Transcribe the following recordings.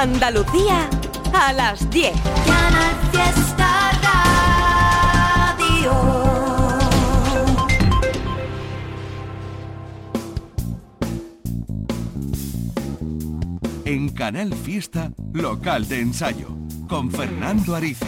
Andalucía a las 10. Canal Fiesta Radio. En Canal Fiesta, local de ensayo, con Fernando Ariza.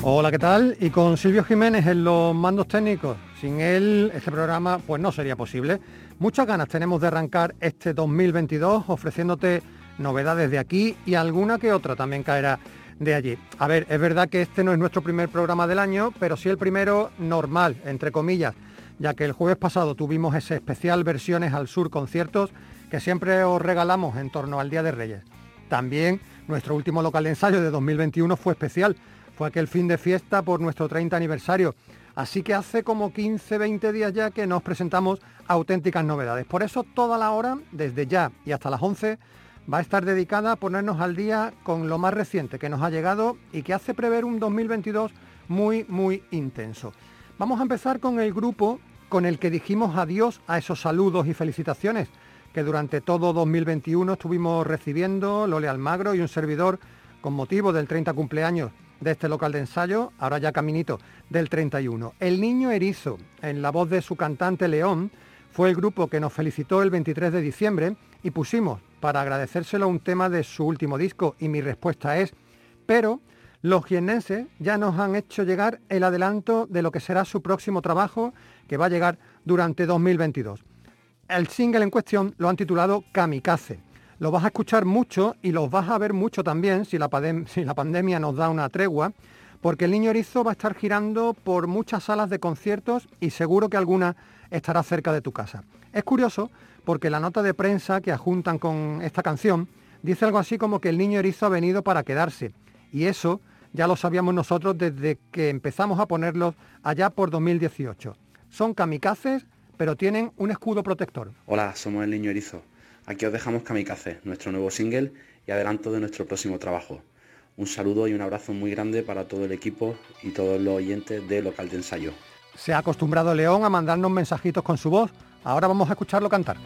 Hola, ¿qué tal? Y con Silvio Jiménez en los mandos técnicos. Sin él, este programa pues no sería posible. Muchas ganas tenemos de arrancar este 2022 ofreciéndote novedades de aquí y alguna que otra también caerá de allí. A ver, es verdad que este no es nuestro primer programa del año, pero sí el primero normal, entre comillas, ya que el jueves pasado tuvimos ese especial versiones al sur conciertos que siempre os regalamos en torno al Día de Reyes. También nuestro último local de ensayo de 2021 fue especial, fue aquel fin de fiesta por nuestro 30 aniversario. Así que hace como 15, 20 días ya que nos presentamos auténticas novedades. Por eso toda la hora, desde ya y hasta las 11, va a estar dedicada a ponernos al día con lo más reciente que nos ha llegado y que hace prever un 2022 muy, muy intenso. Vamos a empezar con el grupo con el que dijimos adiós a esos saludos y felicitaciones que durante todo 2021 estuvimos recibiendo Lole Almagro y un servidor con motivo del 30 cumpleaños de este local de ensayo, ahora ya caminito del 31. El Niño Erizo, en la voz de su cantante León, fue el grupo que nos felicitó el 23 de diciembre y pusimos para agradecérselo un tema de su último disco y mi respuesta es, pero los jiennenses ya nos han hecho llegar el adelanto de lo que será su próximo trabajo que va a llegar durante 2022. El single en cuestión lo han titulado Kamikaze. Lo vas a escuchar mucho y los vas a ver mucho también si la, si la pandemia nos da una tregua, porque el Niño Erizo va a estar girando por muchas salas de conciertos y seguro que alguna estará cerca de tu casa. Es curioso porque la nota de prensa que adjuntan con esta canción dice algo así como que el Niño Erizo ha venido para quedarse. Y eso ya lo sabíamos nosotros desde que empezamos a ponerlos allá por 2018. Son kamikazes, pero tienen un escudo protector. Hola, somos el Niño Erizo. Aquí os dejamos Kamikaze, nuestro nuevo single y adelanto de nuestro próximo trabajo. Un saludo y un abrazo muy grande para todo el equipo y todos los oyentes de Local de Ensayo. Se ha acostumbrado León a mandarnos mensajitos con su voz. Ahora vamos a escucharlo cantar.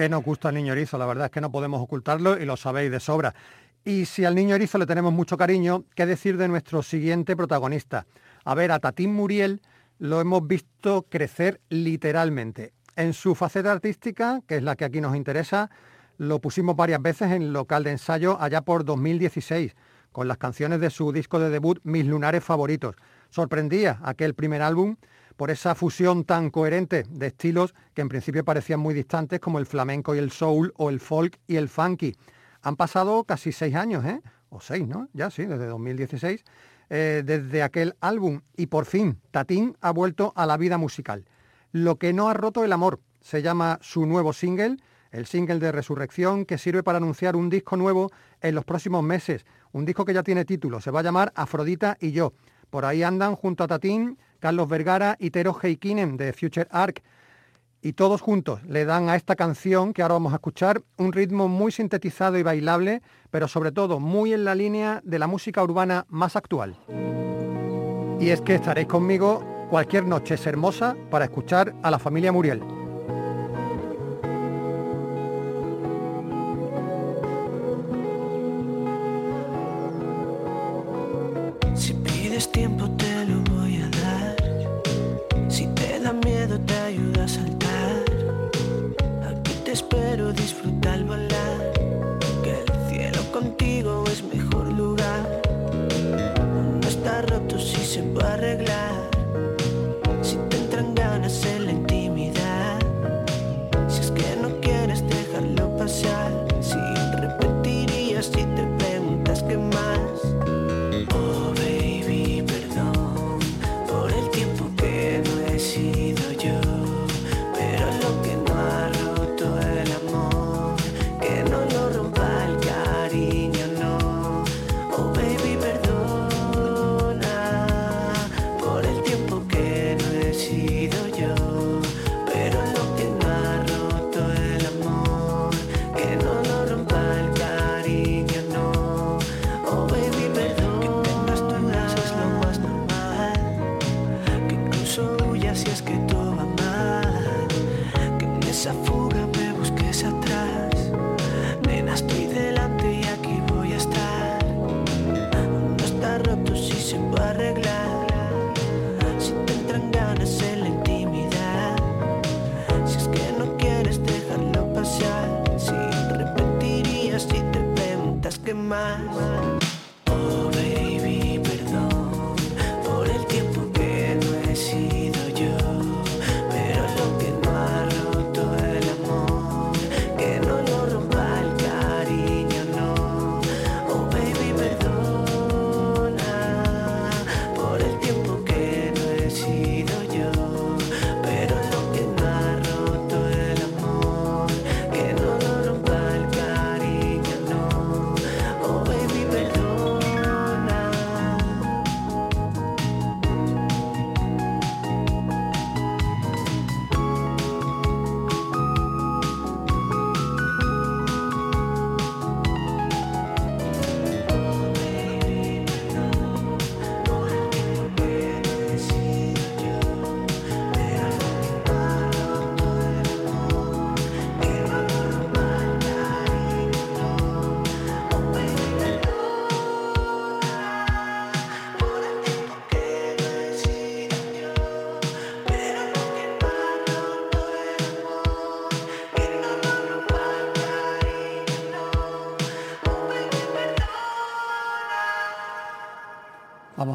Que nos gusta el niño erizo, la verdad es que no podemos ocultarlo y lo sabéis de sobra. Y si al niño erizo le tenemos mucho cariño, ¿qué decir de nuestro siguiente protagonista? A ver, a Tatín Muriel lo hemos visto crecer literalmente. En su faceta artística, que es la que aquí nos interesa, lo pusimos varias veces en local de ensayo allá por 2016, con las canciones de su disco de debut Mis lunares favoritos. Sorprendía aquel primer álbum por esa fusión tan coherente de estilos que en principio parecían muy distantes como el flamenco y el soul o el folk y el funky. Han pasado casi seis años, ¿eh? O seis, ¿no? Ya sí, desde 2016, eh, desde aquel álbum. Y por fin, Tatín ha vuelto a la vida musical. Lo que no ha roto el amor se llama su nuevo single, el single de Resurrección, que sirve para anunciar un disco nuevo en los próximos meses. Un disco que ya tiene título, se va a llamar Afrodita y yo. Por ahí andan junto a Tatín Carlos Vergara y Tero Heikinen de Future Arc. Y todos juntos le dan a esta canción que ahora vamos a escuchar un ritmo muy sintetizado y bailable, pero sobre todo muy en la línea de la música urbana más actual. Y es que estaréis conmigo cualquier noche es hermosa para escuchar a la familia Muriel.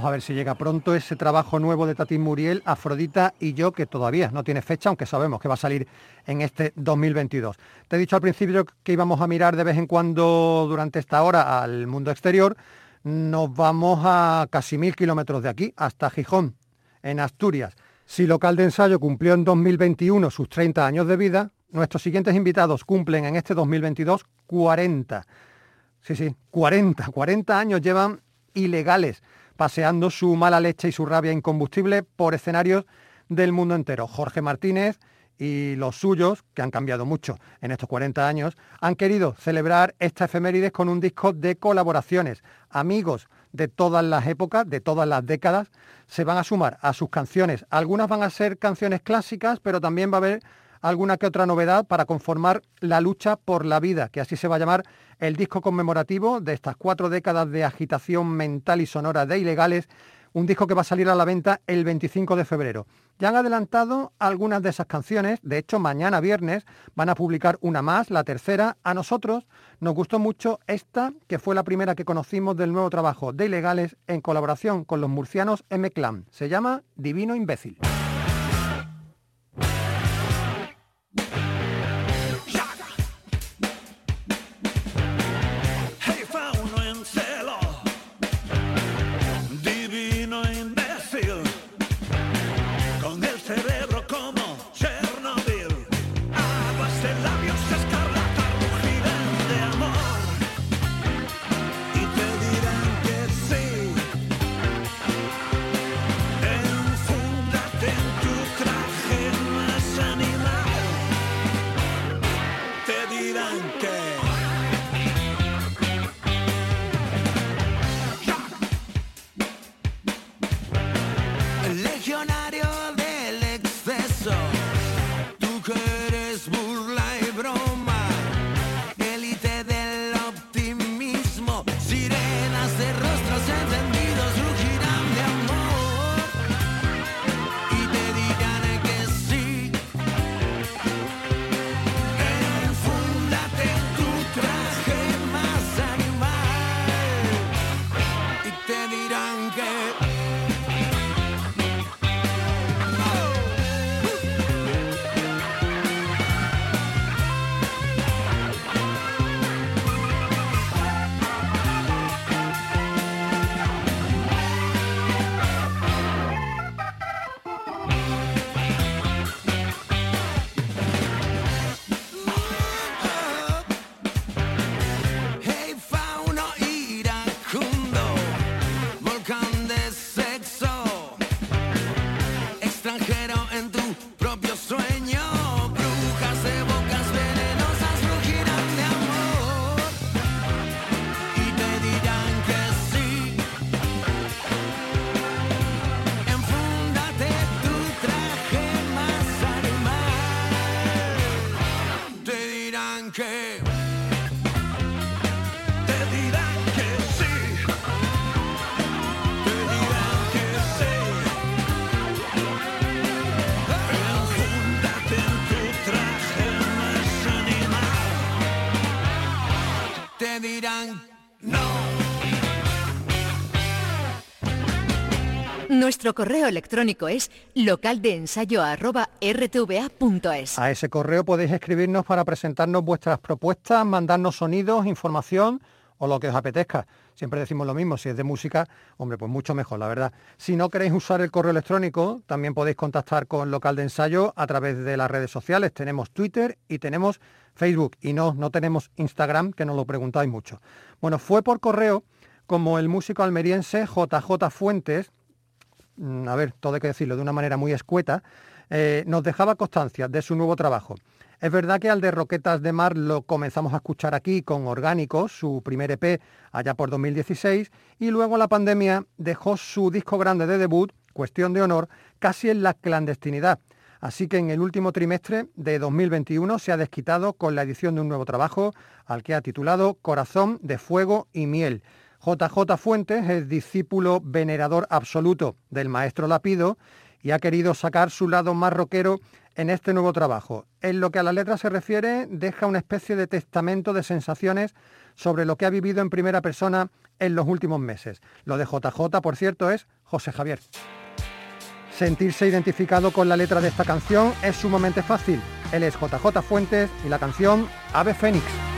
A ver si llega pronto ese trabajo nuevo de Tatín Muriel, Afrodita y yo, que todavía no tiene fecha, aunque sabemos que va a salir en este 2022. Te he dicho al principio que íbamos a mirar de vez en cuando durante esta hora al mundo exterior. Nos vamos a casi mil kilómetros de aquí, hasta Gijón, en Asturias. Si local de ensayo cumplió en 2021 sus 30 años de vida, nuestros siguientes invitados cumplen en este 2022 40. Sí, sí, 40. 40 años llevan ilegales paseando su mala leche y su rabia incombustible por escenarios del mundo entero. Jorge Martínez y los suyos, que han cambiado mucho en estos 40 años, han querido celebrar esta efemérides con un disco de colaboraciones. Amigos de todas las épocas, de todas las décadas, se van a sumar a sus canciones. Algunas van a ser canciones clásicas, pero también va a haber alguna que otra novedad para conformar la lucha por la vida, que así se va a llamar el disco conmemorativo de estas cuatro décadas de agitación mental y sonora de ilegales, un disco que va a salir a la venta el 25 de febrero. Ya han adelantado algunas de esas canciones, de hecho mañana viernes van a publicar una más, la tercera. A nosotros nos gustó mucho esta, que fue la primera que conocimos del nuevo trabajo de Ilegales en colaboración con los murcianos M-Clan. Se llama Divino Imbécil. Nuestro correo electrónico es localdeensayo.rtva.es. A ese correo podéis escribirnos para presentarnos vuestras propuestas, mandarnos sonidos, información o lo que os apetezca. Siempre decimos lo mismo, si es de música, hombre, pues mucho mejor, la verdad. Si no queréis usar el correo electrónico, también podéis contactar con Local de Ensayo a través de las redes sociales. Tenemos Twitter y tenemos Facebook. Y no, no tenemos Instagram, que nos lo preguntáis mucho. Bueno, fue por correo como el músico almeriense JJ Fuentes a ver, todo hay que decirlo de una manera muy escueta, eh, nos dejaba constancia de su nuevo trabajo. Es verdad que al de Roquetas de Mar lo comenzamos a escuchar aquí con Orgánicos, su primer EP allá por 2016, y luego la pandemia dejó su disco grande de debut, Cuestión de Honor, casi en la clandestinidad. Así que en el último trimestre de 2021 se ha desquitado con la edición de un nuevo trabajo al que ha titulado Corazón de Fuego y Miel. JJ Fuentes es discípulo venerador absoluto del maestro Lapido y ha querido sacar su lado más rockero en este nuevo trabajo. En lo que a la letra se refiere, deja una especie de testamento de sensaciones sobre lo que ha vivido en primera persona en los últimos meses. Lo de JJ, por cierto, es José Javier. Sentirse identificado con la letra de esta canción es sumamente fácil. Él es JJ Fuentes y la canción Ave Fénix.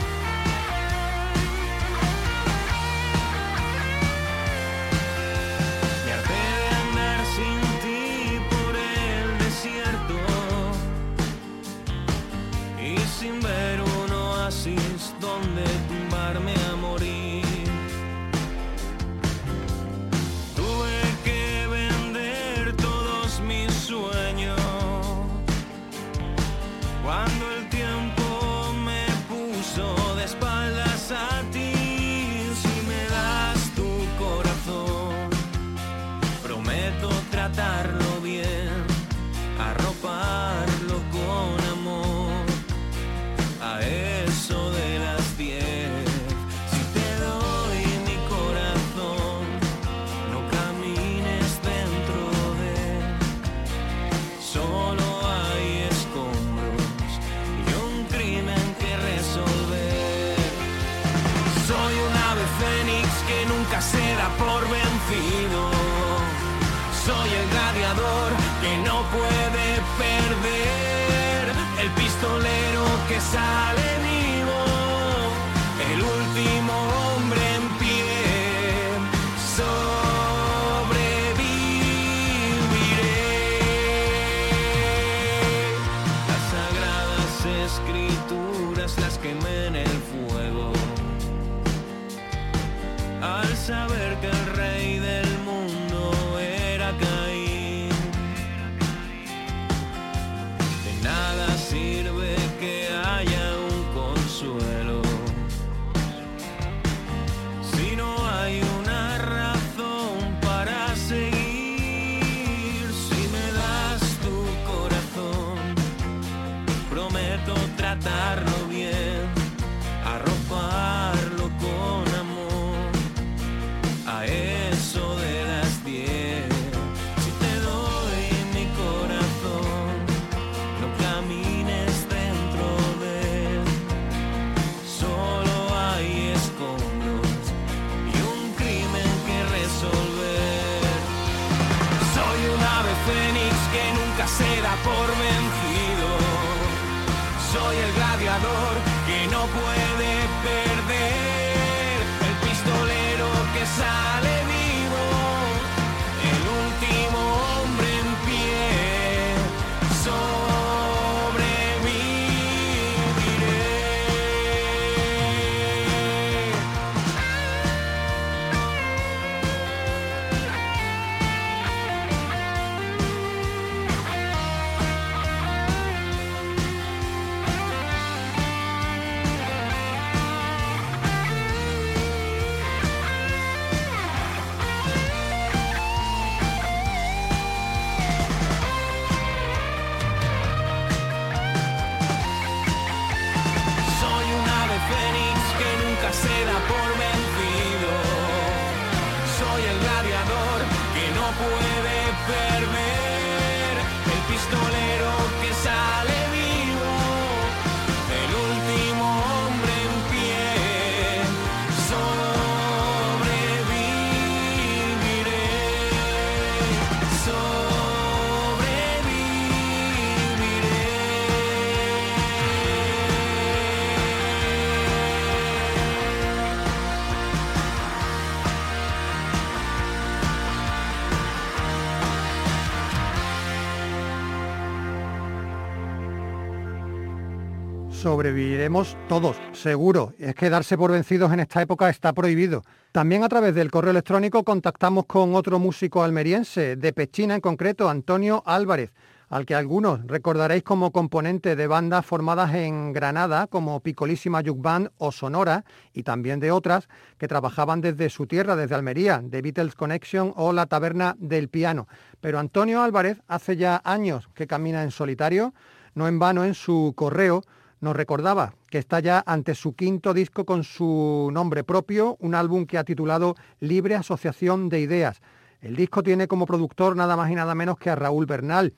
Hombre en pie. Sobreviviré. Las sagradas escrituras las quemé en el fuego. Al saber que Sobreviviremos todos, seguro. Es que darse por vencidos en esta época está prohibido. También a través del correo electrónico contactamos con otro músico almeriense, de Pechina en concreto, Antonio Álvarez, al que algunos recordaréis como componente de bandas formadas en Granada como Picolísima Yuk Band o Sonora y también de otras que trabajaban desde su tierra, desde Almería, The Beatles Connection o La Taberna del Piano. Pero Antonio Álvarez hace ya años que camina en solitario, no en vano en su correo nos recordaba que está ya ante su quinto disco con su nombre propio, un álbum que ha titulado Libre Asociación de Ideas. El disco tiene como productor nada más y nada menos que a Raúl Bernal,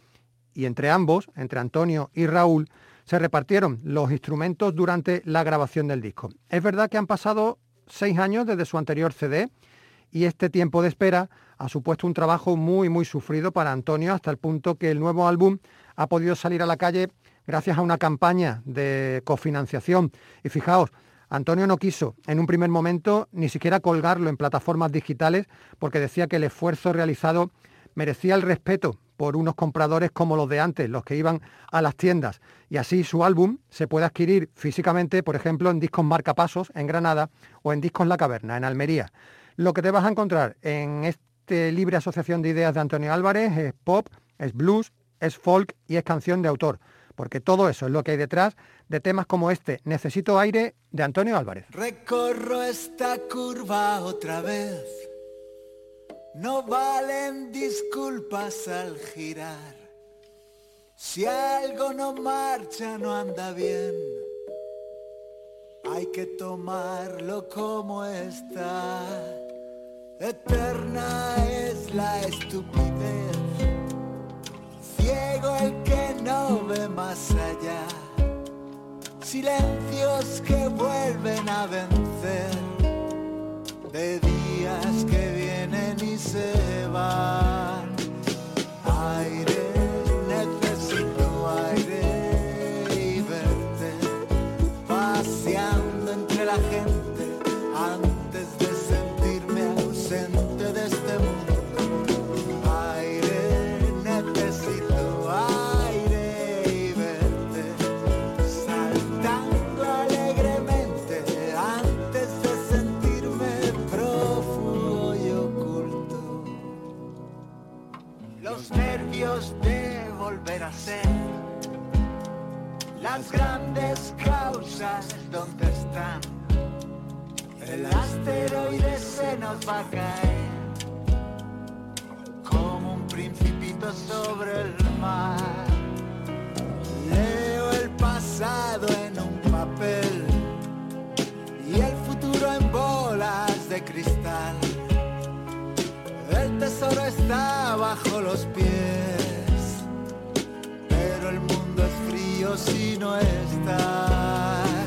y entre ambos, entre Antonio y Raúl, se repartieron los instrumentos durante la grabación del disco. Es verdad que han pasado seis años desde su anterior CD y este tiempo de espera ha supuesto un trabajo muy muy sufrido para Antonio hasta el punto que el nuevo álbum ha podido salir a la calle gracias a una campaña de cofinanciación. Y fijaos, Antonio no quiso en un primer momento ni siquiera colgarlo en plataformas digitales porque decía que el esfuerzo realizado merecía el respeto por unos compradores como los de antes, los que iban a las tiendas. Y así su álbum se puede adquirir físicamente, por ejemplo, en discos Marcapasos en Granada o en discos La Caverna en Almería. Lo que te vas a encontrar en este libre asociación de ideas de Antonio Álvarez es pop, es blues, es folk y es canción de autor. Porque todo eso es lo que hay detrás de temas como este, Necesito aire, de Antonio Álvarez. Recorro esta curva otra vez. No valen disculpas al girar. Si algo no marcha, no anda bien. Hay que tomarlo como está. Eterna es la estupidez. Ciego el que no ve más allá. Silencios que vuelven a vencer. de días que vienen y se van. Las grandes causas donde están. El asteroide se nos va a caer como un principito sobre el mar. Leo el pasado en un papel y el futuro en bolas de cristal. El tesoro está bajo los pies, si no estás.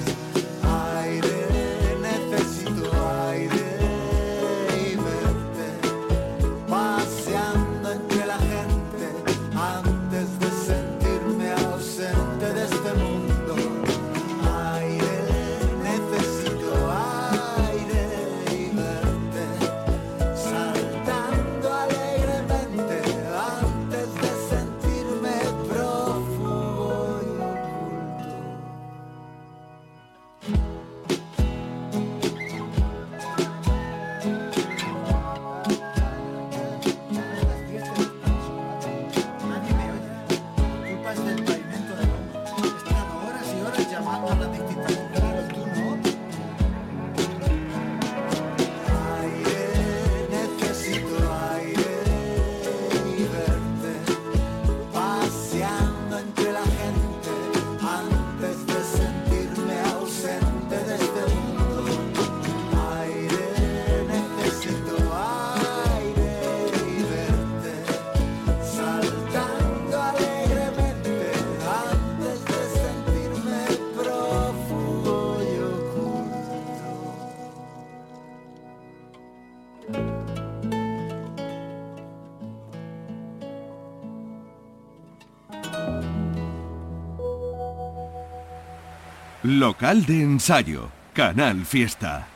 Local de ensayo. Canal Fiesta.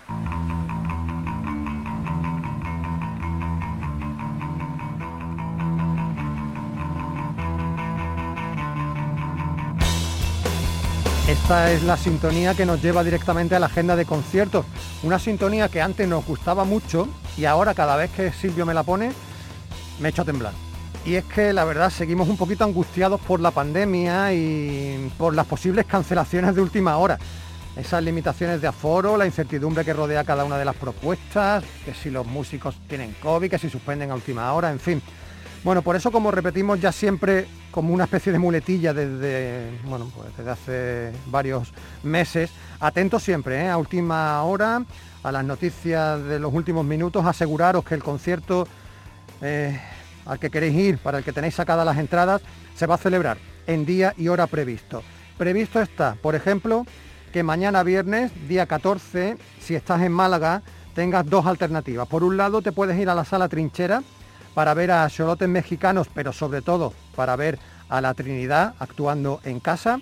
Esta es la sintonía que nos lleva directamente a la agenda de conciertos. Una sintonía que antes nos gustaba mucho y ahora cada vez que Silvio me la pone me echo a temblar. Y es que la verdad seguimos un poquito angustiados por la pandemia y por las posibles cancelaciones de última hora. Esas limitaciones de aforo, la incertidumbre que rodea cada una de las propuestas, que si los músicos tienen COVID, que si suspenden a última hora, en fin. Bueno, por eso como repetimos ya siempre como una especie de muletilla desde, bueno, pues desde hace varios meses, atentos siempre ¿eh? a última hora, a las noticias de los últimos minutos, aseguraros que el concierto eh, al que queréis ir, para el que tenéis sacadas las entradas, se va a celebrar en día y hora previsto. Previsto está, por ejemplo, que mañana viernes, día 14, si estás en Málaga, tengas dos alternativas. Por un lado, te puedes ir a la sala trinchera para ver a Xolotes mexicanos, pero sobre todo para ver a la Trinidad actuando en casa.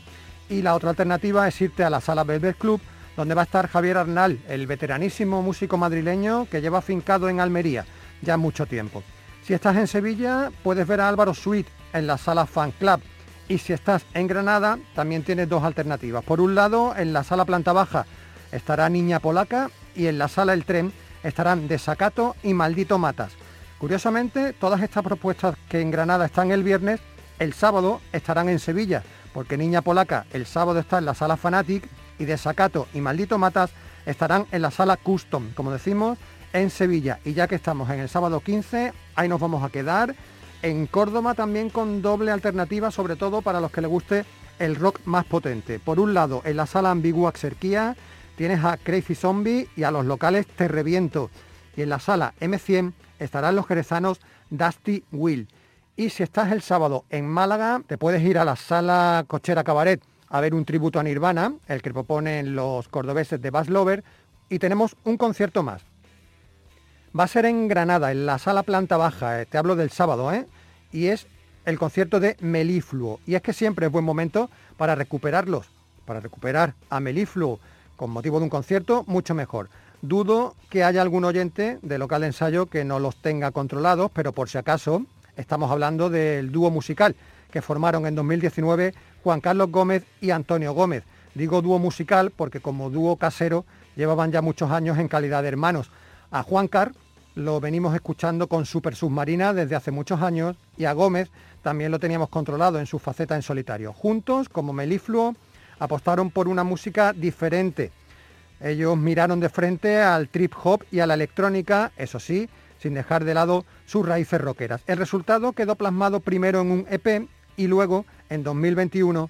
Y la otra alternativa es irte a la sala Velvet Club, donde va a estar Javier Arnal, el veteranísimo músico madrileño que lleva afincado en Almería ya mucho tiempo. Si estás en Sevilla, puedes ver a Álvaro Sweet en la sala Fan Club. Y si estás en Granada, también tienes dos alternativas. Por un lado, en la sala planta baja estará Niña Polaca y en la sala El Tren estarán Desacato y Maldito Matas. Curiosamente, todas estas propuestas que en Granada están el viernes, el sábado estarán en Sevilla, porque Niña Polaca el sábado está en la sala Fanatic y Desacato y Maldito Matas estarán en la sala Custom, como decimos, en Sevilla. Y ya que estamos en el sábado 15, ahí nos vamos a quedar. En Córdoba también con doble alternativa, sobre todo para los que les guste el rock más potente. Por un lado, en la sala Ambigua Xerquía tienes a Crazy Zombie y a los locales Te Reviento. Y en la sala M100 estarán los jerezanos Dusty Will. Y si estás el sábado en Málaga, te puedes ir a la sala Cochera Cabaret a ver un tributo a Nirvana, el que proponen los cordobeses de Bass Lover, y tenemos un concierto más. Va a ser en Granada, en la sala planta baja, eh, te hablo del sábado, ¿eh? Y es el concierto de Melifluo. Y es que siempre es buen momento para recuperarlos, para recuperar a Melifluo con motivo de un concierto, mucho mejor. Dudo que haya algún oyente de local de ensayo que no los tenga controlados, pero por si acaso estamos hablando del dúo musical que formaron en 2019 Juan Carlos Gómez y Antonio Gómez. Digo dúo musical porque como dúo casero llevaban ya muchos años en calidad de hermanos. A Juan Car lo venimos escuchando con Super Submarina desde hace muchos años y a Gómez también lo teníamos controlado en su faceta en solitario. Juntos, como Melifluo, apostaron por una música diferente. Ellos miraron de frente al trip hop y a la electrónica, eso sí, sin dejar de lado sus raíces rockeras. El resultado quedó plasmado primero en un EP y luego, en 2021,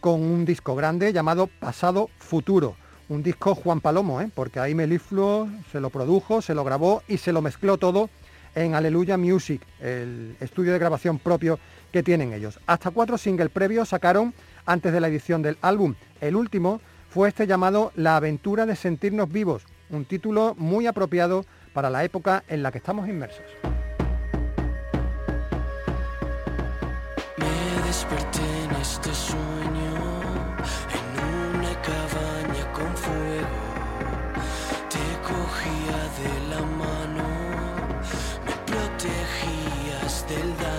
con un disco grande llamado Pasado Futuro. Un disco Juan Palomo, ¿eh? porque ahí Melifluo se lo produjo, se lo grabó y se lo mezcló todo en Aleluya Music, el estudio de grabación propio que tienen ellos. Hasta cuatro singles previos sacaron antes de la edición del álbum. El último fue este llamado La aventura de sentirnos vivos, un título muy apropiado para la época en la que estamos inmersos. Cogía de la mano, me protegías del daño.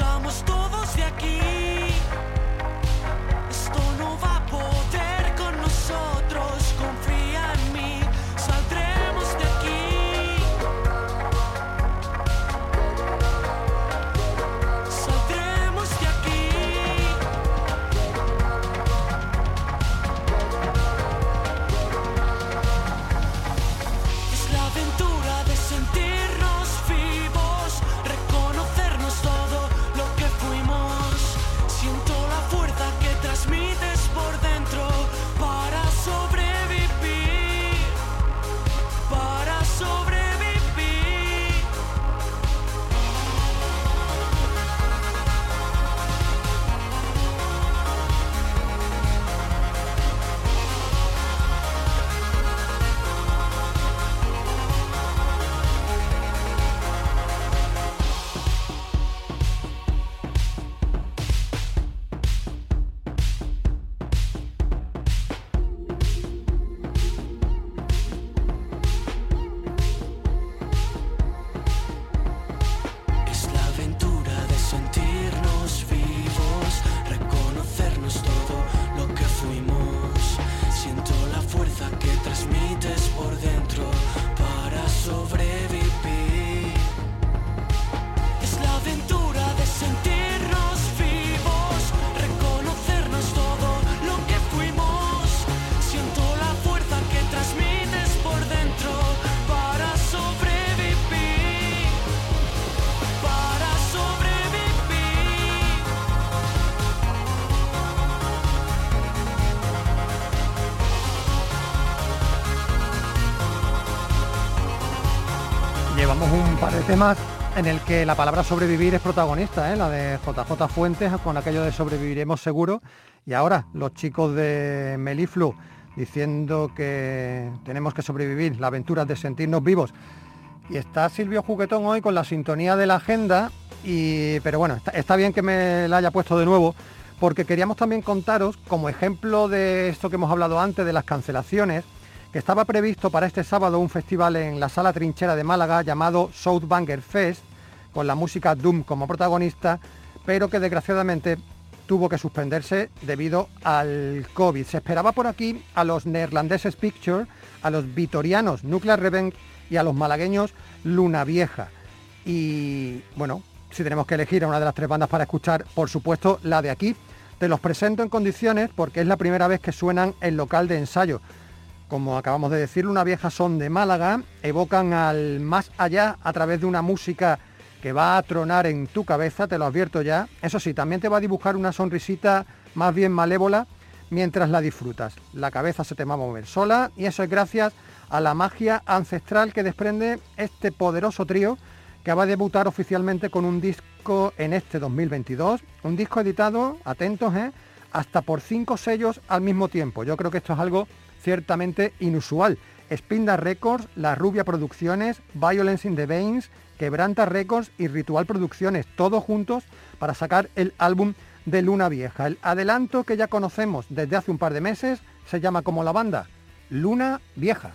Salgamos todos de aquí. Temas en el que la palabra sobrevivir es protagonista, ¿eh? la de JJ Fuentes con aquello de sobreviviremos seguro. Y ahora los chicos de Meliflu diciendo que tenemos que sobrevivir, la aventura de sentirnos vivos. Y está Silvio Juguetón hoy con la sintonía de la agenda, y, pero bueno, está bien que me la haya puesto de nuevo, porque queríamos también contaros, como ejemplo de esto que hemos hablado antes, de las cancelaciones, que estaba previsto para este sábado un festival en la Sala Trinchera de Málaga llamado South Banger Fest, con la música Doom como protagonista, pero que desgraciadamente tuvo que suspenderse debido al COVID. Se esperaba por aquí a los neerlandeses Picture, a los vitorianos Nuclear Revenge y a los malagueños Luna Vieja. Y bueno, si tenemos que elegir a una de las tres bandas para escuchar, por supuesto la de aquí. Te los presento en condiciones porque es la primera vez que suenan en local de ensayo. Como acabamos de decir, Luna Vieja son de Málaga, evocan al más allá a través de una música que va a tronar en tu cabeza, te lo advierto ya. Eso sí, también te va a dibujar una sonrisita más bien malévola mientras la disfrutas. La cabeza se te va a mover sola y eso es gracias a la magia ancestral que desprende este poderoso trío que va a debutar oficialmente con un disco en este 2022. Un disco editado, atentos, ¿eh? hasta por cinco sellos al mismo tiempo. Yo creo que esto es algo ciertamente inusual. Spinda Records, La Rubia Producciones, Violence in the Veins, Quebranta Records y Ritual Producciones, todos juntos para sacar el álbum de Luna Vieja. El adelanto que ya conocemos desde hace un par de meses se llama como la banda, Luna Vieja.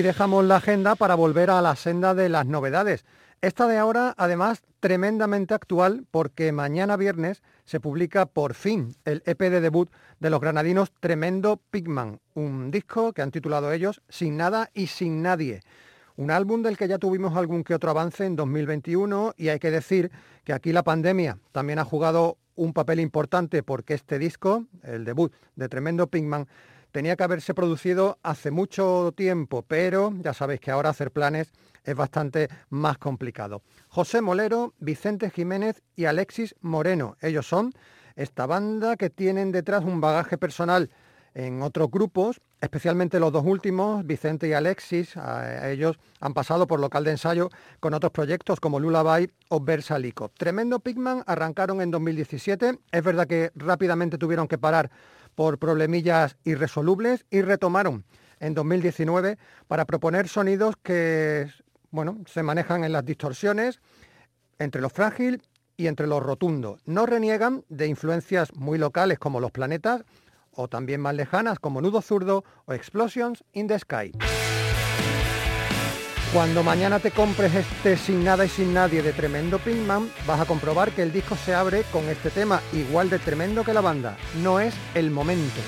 Y dejamos la agenda para volver a la senda de las novedades. Esta de ahora, además, tremendamente actual porque mañana viernes se publica por fin el EP de debut de los granadinos Tremendo Pigman, un disco que han titulado ellos Sin nada y sin nadie. Un álbum del que ya tuvimos algún que otro avance en 2021 y hay que decir que aquí la pandemia también ha jugado un papel importante porque este disco, el debut de Tremendo Pigman, tenía que haberse producido hace mucho tiempo, pero ya sabéis que ahora hacer planes es bastante más complicado. José Molero, Vicente Jiménez y Alexis Moreno. Ellos son esta banda que tienen detrás un bagaje personal en otros grupos, especialmente los dos últimos, Vicente y Alexis, ellos han pasado por local de ensayo con otros proyectos como Lullaby o Versalico. Tremendo Pigman arrancaron en 2017, es verdad que rápidamente tuvieron que parar por problemillas irresolubles y retomaron en 2019 para proponer sonidos que bueno, se manejan en las distorsiones entre lo frágil y entre lo rotundo. No reniegan de influencias muy locales como los planetas o también más lejanas como Nudo Zurdo o Explosions in the Sky. Cuando mañana te compres este Sin Nada y Sin Nadie de Tremendo Pinkman, vas a comprobar que el disco se abre con este tema igual de tremendo que la banda. No es el momento.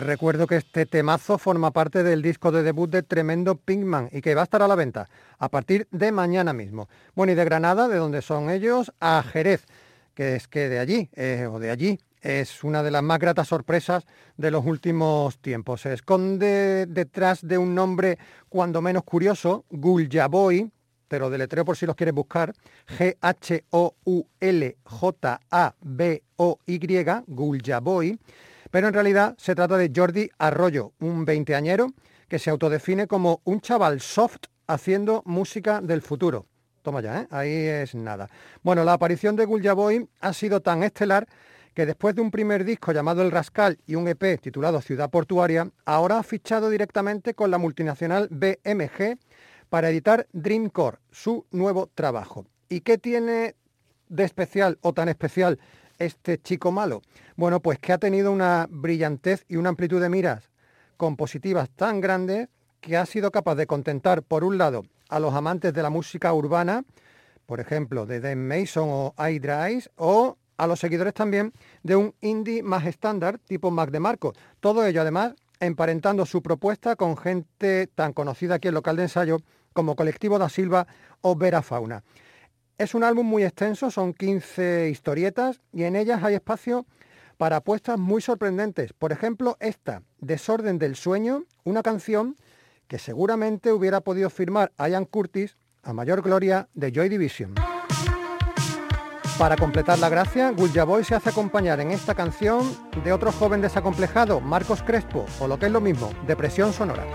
Recuerdo que este temazo forma parte del disco de debut de Tremendo Pinkman y que va a estar a la venta a partir de mañana mismo. Bueno, y de Granada, de donde son ellos, a Jerez, que es que de allí, eh, o de allí, es una de las más gratas sorpresas de los últimos tiempos. Se esconde detrás de un nombre cuando menos curioso, Guljaboy, te lo deletreo por si los quieres buscar, G-H-O-U-L-J-A-B-O-Y, Guljaboy, pero en realidad se trata de Jordi Arroyo, un veinteañero que se autodefine como un chaval soft haciendo música del futuro. Toma ya, ¿eh? ahí es nada. Bueno, la aparición de Guljaboy ha sido tan estelar que después de un primer disco llamado El Rascal y un EP titulado Ciudad Portuaria, ahora ha fichado directamente con la multinacional BMG para editar Dreamcore, su nuevo trabajo. ¿Y qué tiene de especial o tan especial este chico malo? Bueno, pues que ha tenido una brillantez y una amplitud de miras compositivas tan grandes que ha sido capaz de contentar, por un lado, a los amantes de la música urbana, por ejemplo, de Dan Mason o Eyes, o a los seguidores también de un indie más estándar tipo Mac de Marco. Todo ello además emparentando su propuesta con gente tan conocida aquí en local de ensayo como Colectivo da Silva o Vera Fauna. Es un álbum muy extenso, son 15 historietas y en ellas hay espacio para apuestas muy sorprendentes. Por ejemplo, esta, Desorden del Sueño, una canción que seguramente hubiera podido firmar Ian Curtis a mayor gloria de Joy Division. Para completar la gracia, Gulja Boy se hace acompañar en esta canción de otro joven desacomplejado, Marcos Crespo, o lo que es lo mismo, Depresión Sonora.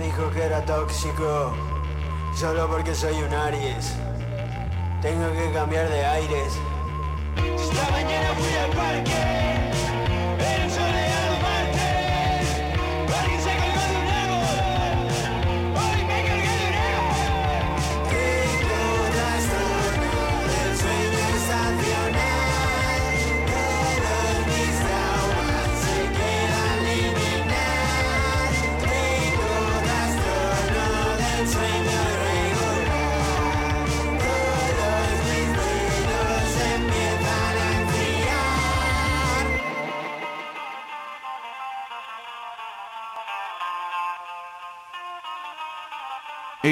Dijo que era tóxico. Solo porque soy un Aries. Tengo que cambiar de aires. Esta mañana fui al parque.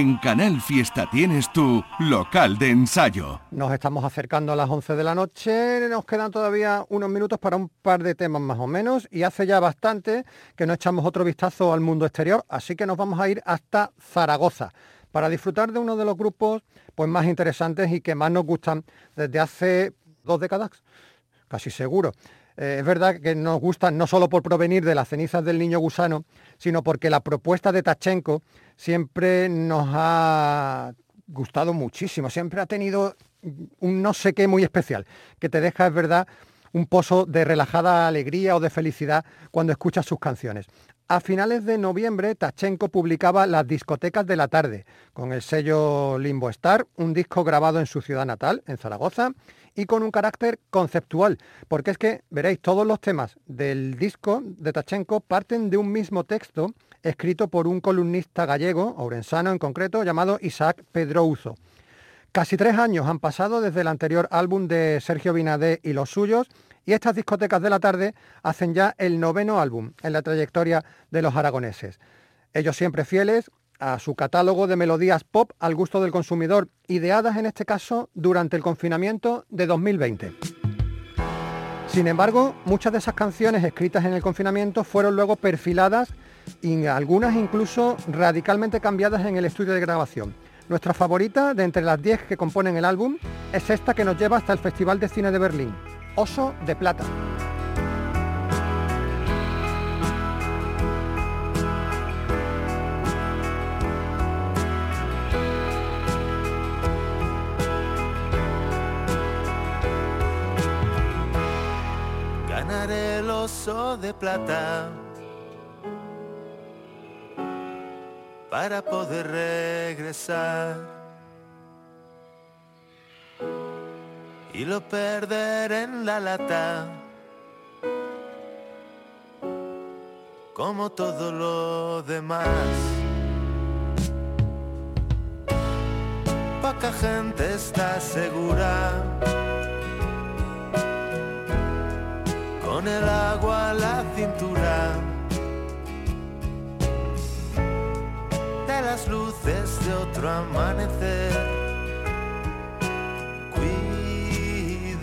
En Canal Fiesta tienes tu local de ensayo. Nos estamos acercando a las 11 de la noche, nos quedan todavía unos minutos para un par de temas más o menos y hace ya bastante que no echamos otro vistazo al mundo exterior, así que nos vamos a ir hasta Zaragoza para disfrutar de uno de los grupos pues más interesantes y que más nos gustan desde hace dos décadas, casi seguro. Eh, es verdad que nos gustan no solo por provenir de las cenizas del niño gusano, sino porque la propuesta de Tachenko siempre nos ha gustado muchísimo, siempre ha tenido un no sé qué muy especial, que te deja, es verdad, un pozo de relajada alegría o de felicidad cuando escuchas sus canciones. A finales de noviembre, Tachenko publicaba Las discotecas de la tarde, con el sello Limbo Star, un disco grabado en su ciudad natal, en Zaragoza, y con un carácter conceptual, porque es que, veréis, todos los temas del disco de Tachenko parten de un mismo texto escrito por un columnista gallego, ourensano en concreto, llamado Isaac Pedrouzo. Casi tres años han pasado desde el anterior álbum de Sergio Binadé y los suyos, y estas discotecas de la tarde hacen ya el noveno álbum en la trayectoria de los aragoneses. Ellos siempre fieles a su catálogo de melodías pop al gusto del consumidor, ideadas en este caso durante el confinamiento de 2020. Sin embargo, muchas de esas canciones escritas en el confinamiento fueron luego perfiladas y algunas incluso radicalmente cambiadas en el estudio de grabación. Nuestra favorita de entre las 10 que componen el álbum es esta que nos lleva hasta el Festival de Cine de Berlín, Oso de Plata. De plata para poder regresar y lo perderé en la lata como todo lo demás. Poca gente está segura con el agua a la cintura. de las luces de otro amanecer. Cuídate.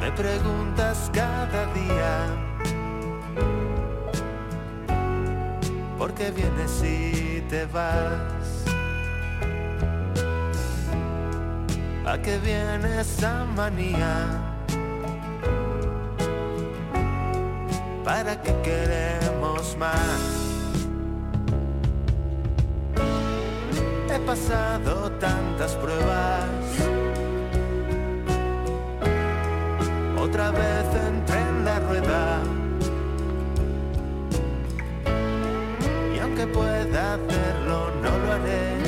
Me preguntas cada día por qué vienes y te vas. ¿A qué viene esa manía? ¿Para qué queremos más? He pasado tantas pruebas. Otra vez entré en la rueda. Y aunque pueda hacerlo, no lo haré.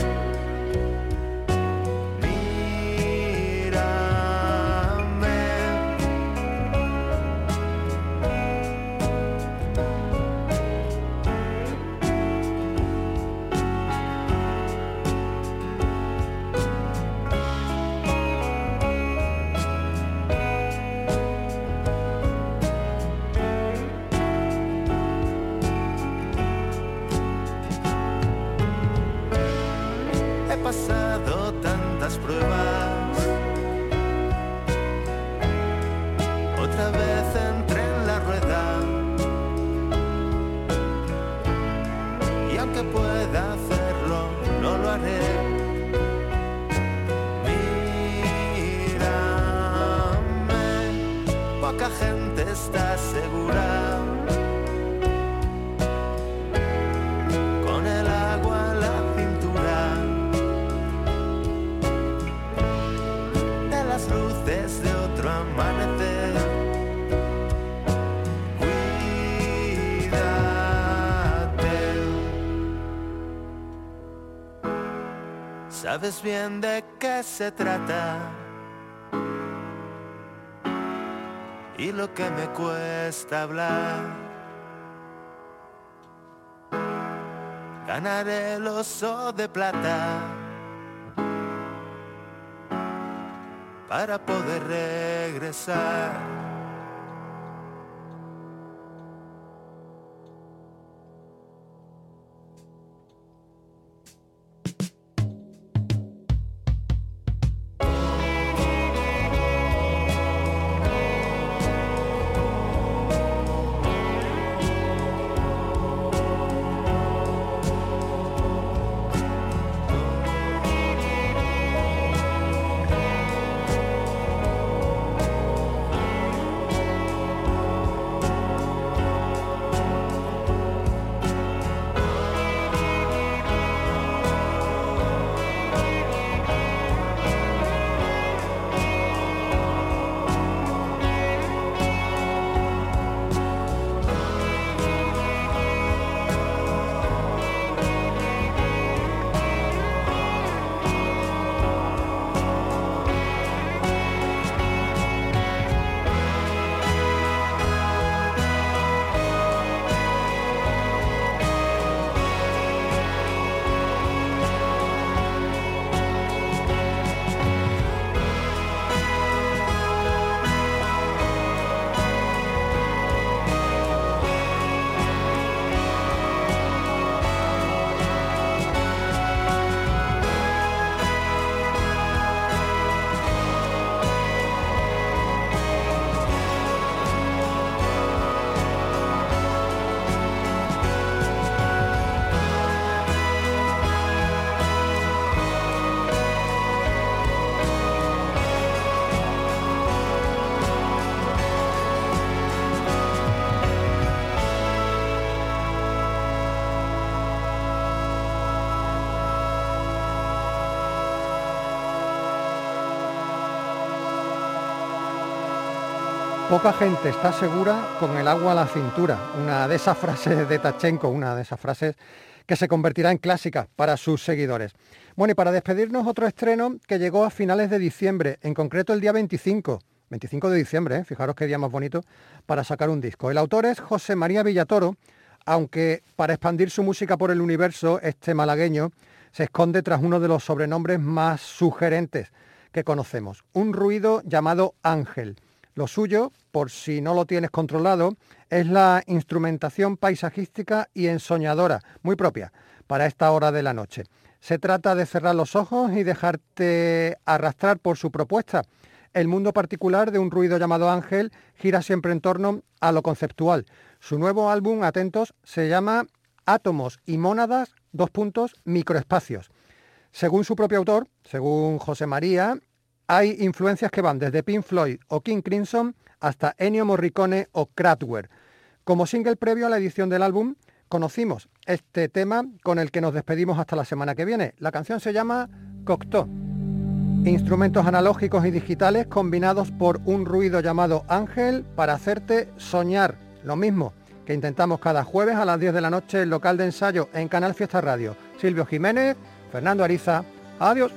Sabes bien de qué se trata y lo que me cuesta hablar. Ganaré el oso de plata. para poder regresar. Poca gente está segura con el agua a la cintura. Una de esas frases de Tachenko, una de esas frases que se convertirá en clásica para sus seguidores. Bueno, y para despedirnos otro estreno que llegó a finales de diciembre, en concreto el día 25. 25 de diciembre, ¿eh? fijaros qué día más bonito para sacar un disco. El autor es José María Villatoro, aunque para expandir su música por el universo, este malagueño se esconde tras uno de los sobrenombres más sugerentes que conocemos, un ruido llamado Ángel. Lo suyo, por si no lo tienes controlado, es la instrumentación paisajística y ensoñadora, muy propia para esta hora de la noche. Se trata de cerrar los ojos y dejarte arrastrar por su propuesta. El mundo particular de un ruido llamado Ángel gira siempre en torno a lo conceptual. Su nuevo álbum, atentos, se llama Átomos y Mónadas, dos puntos, microespacios. Según su propio autor, según José María, hay influencias que van desde Pink Floyd o King Crimson hasta Ennio Morricone o Kraftwerk. Como single previo a la edición del álbum, conocimos este tema con el que nos despedimos hasta la semana que viene. La canción se llama Cocteau. Instrumentos analógicos y digitales combinados por un ruido llamado Ángel para hacerte soñar. Lo mismo que intentamos cada jueves a las 10 de la noche en local de ensayo en Canal Fiesta Radio. Silvio Jiménez, Fernando Ariza. Adiós.